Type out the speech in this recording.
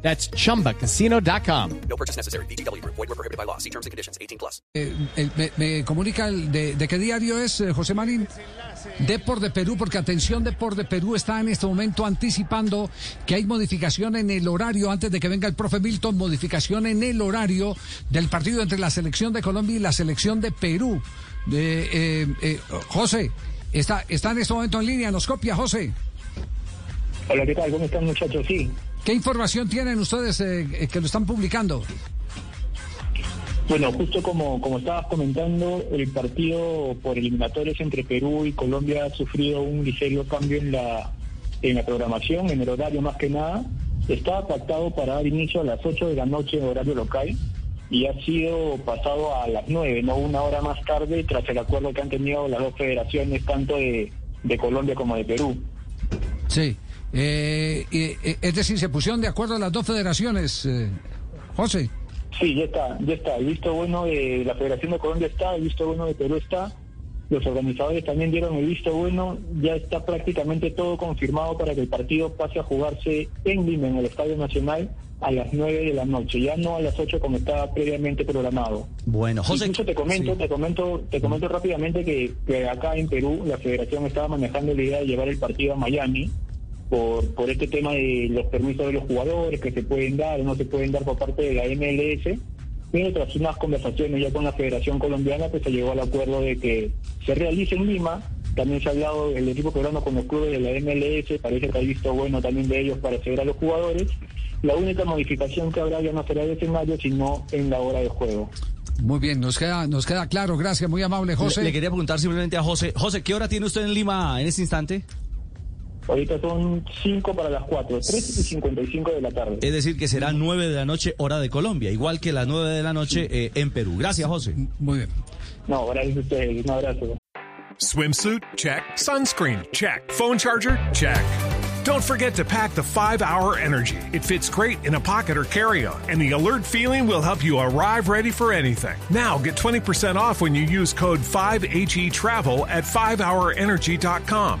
That's chumbacasino.com. No purchase necessary. BGW. Void were prohibited by law. See terms and conditions. 18 plus. Eh, eh, me, me comunica el de, de qué diario es, eh, José Marín. Depor de Perú, porque atención, Depor de Perú está en este momento anticipando que hay modificación en el horario, antes de que venga el profe Milton, modificación en el horario del partido entre la selección de Colombia y la selección de Perú. De, eh, eh, José, está, está en este momento en línea, nos copia, José. Hola, ¿qué tal? ¿Cómo están muchachos? Sí. ¿Qué información tienen ustedes eh, eh, que lo están publicando? Bueno, justo como, como estabas comentando, el partido por eliminatorios entre Perú y Colombia ha sufrido un ligero cambio en la, en la programación, en el horario más que nada. Estaba pactado para dar inicio a las 8 de la noche en horario local y ha sido pasado a las 9, no una hora más tarde, tras el acuerdo que han tenido las dos federaciones, tanto de, de Colombia como de Perú. Sí. Eh, eh, eh, es decir, se pusieron de acuerdo las dos federaciones, eh, José. Sí, ya está, ya está. El visto bueno de la Federación de Colombia está, el visto bueno de Perú está. Los organizadores también dieron el visto bueno. Ya está prácticamente todo confirmado para que el partido pase a jugarse en Lima, en el Estadio Nacional, a las 9 de la noche, ya no a las 8 como estaba previamente programado. Bueno, José. Incluso te comento, sí. te comento, te comento rápidamente que, que acá en Perú la Federación estaba manejando la idea de llevar el partido a Miami por, por este tema de los permisos de los jugadores que se pueden dar o no se pueden dar por parte de la MLS. Pero tras unas conversaciones ya con la Federación Colombiana, pues se llegó al acuerdo de que se realice en Lima. También se ha hablado del equipo peruano con los clubes de la MLS, parece que ha visto bueno también de ellos para acceder a los jugadores. La única modificación que habrá ya no será de escenario, sino en la hora de juego. Muy bien, nos queda, nos queda claro, gracias, muy amable José. Le, le quería preguntar simplemente a José. José, ¿qué hora tiene usted en Lima en este instante? Ahorita son 5 para las 4, 3 y 55 de la tarde. Es decir, que será 9 de la noche, hora de Colombia, igual que las 9 de la noche eh, en Perú. Gracias, José. Muy bien. No, gracias a ustedes, un abrazo. Swimsuit? Check. Sunscreen? Check. Phone charger? Check. Don't forget to pack the 5 Hour Energy. It fits great in a pocket or carry on, and the alert feeling will help you arrive ready for anything. Now get 20% off when you use code 5HE Travel at 5hourenergy.com.